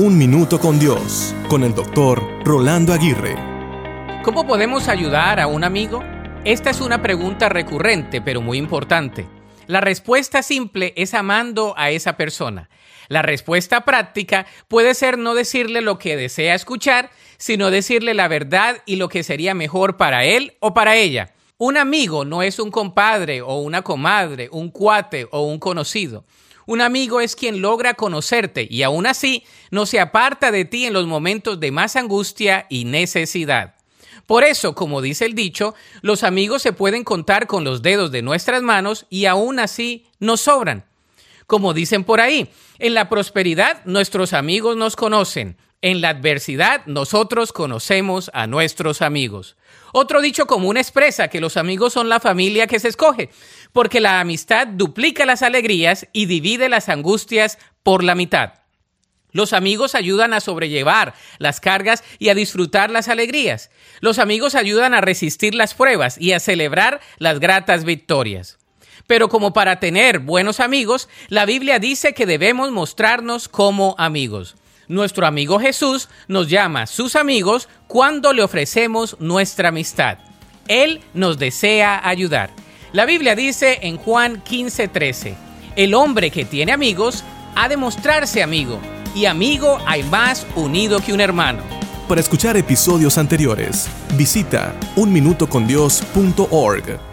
Un Minuto con Dios, con el doctor Rolando Aguirre. ¿Cómo podemos ayudar a un amigo? Esta es una pregunta recurrente, pero muy importante. La respuesta simple es amando a esa persona. La respuesta práctica puede ser no decirle lo que desea escuchar, sino decirle la verdad y lo que sería mejor para él o para ella. Un amigo no es un compadre o una comadre, un cuate o un conocido. Un amigo es quien logra conocerte y aún así no se aparta de ti en los momentos de más angustia y necesidad. Por eso, como dice el dicho, los amigos se pueden contar con los dedos de nuestras manos y aún así nos sobran. Como dicen por ahí, en la prosperidad nuestros amigos nos conocen, en la adversidad nosotros conocemos a nuestros amigos. Otro dicho común expresa que los amigos son la familia que se escoge, porque la amistad duplica las alegrías y divide las angustias por la mitad. Los amigos ayudan a sobrellevar las cargas y a disfrutar las alegrías. Los amigos ayudan a resistir las pruebas y a celebrar las gratas victorias. Pero como para tener buenos amigos, la Biblia dice que debemos mostrarnos como amigos. Nuestro amigo Jesús nos llama sus amigos cuando le ofrecemos nuestra amistad. Él nos desea ayudar. La Biblia dice en Juan 15:13, el hombre que tiene amigos ha de mostrarse amigo y amigo hay más unido que un hermano. Para escuchar episodios anteriores, visita unminutocondios.org.